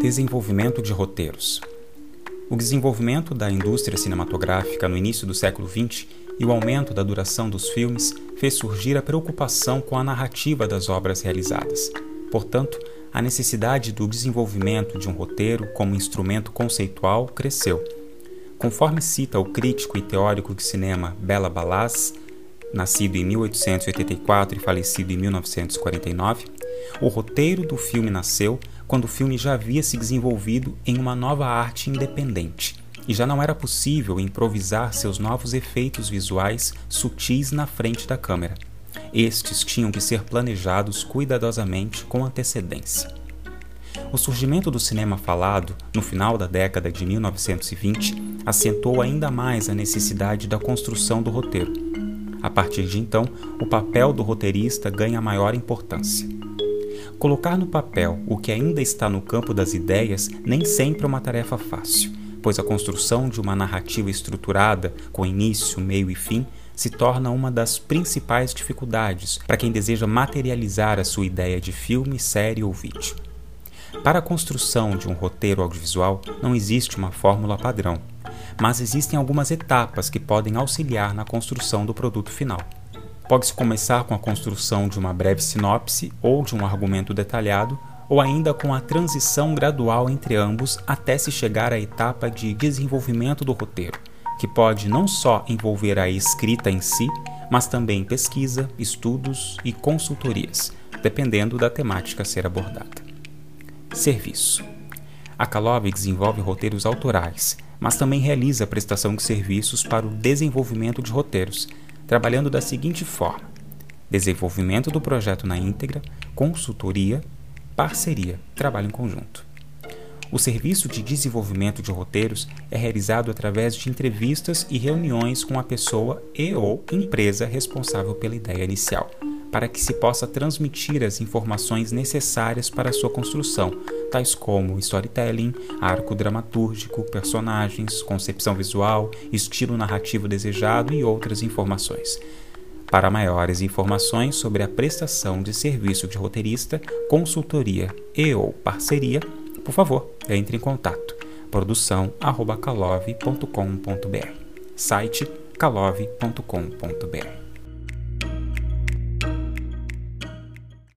Desenvolvimento de roteiros. O desenvolvimento da indústria cinematográfica no início do século XX e o aumento da duração dos filmes fez surgir a preocupação com a narrativa das obras realizadas. Portanto, a necessidade do desenvolvimento de um roteiro como instrumento conceitual cresceu. Conforme cita o crítico e teórico de cinema Bela Balaz, nascido em 1884 e falecido em 1949, o roteiro do filme nasceu quando o filme já havia se desenvolvido em uma nova arte independente e já não era possível improvisar seus novos efeitos visuais sutis na frente da câmera. Estes tinham que ser planejados cuidadosamente com antecedência. O surgimento do cinema falado, no final da década de 1920, acentuou ainda mais a necessidade da construção do roteiro. A partir de então, o papel do roteirista ganha maior importância. Colocar no papel o que ainda está no campo das ideias nem sempre é uma tarefa fácil, pois a construção de uma narrativa estruturada, com início, meio e fim, se torna uma das principais dificuldades para quem deseja materializar a sua ideia de filme, série ou vídeo. Para a construção de um roteiro audiovisual não existe uma fórmula padrão, mas existem algumas etapas que podem auxiliar na construção do produto final. Pode-se começar com a construção de uma breve sinopse ou de um argumento detalhado, ou ainda com a transição gradual entre ambos até se chegar à etapa de desenvolvimento do roteiro, que pode não só envolver a escrita em si, mas também pesquisa, estudos e consultorias, dependendo da temática a ser abordada. Serviço. A Calove desenvolve roteiros autorais, mas também realiza a prestação de serviços para o desenvolvimento de roteiros, trabalhando da seguinte forma: desenvolvimento do projeto na íntegra, consultoria, parceria, trabalho em conjunto. O serviço de desenvolvimento de roteiros é realizado através de entrevistas e reuniões com a pessoa e ou empresa responsável pela ideia inicial, para que se possa transmitir as informações necessárias para sua construção, tais como storytelling, arco dramatúrgico, personagens, concepção visual, estilo narrativo desejado e outras informações. Para maiores informações sobre a prestação de serviço de roteirista, consultoria e ou parceria, por favor, entre em contato. produção@calove.com.br. Site calove.com.br.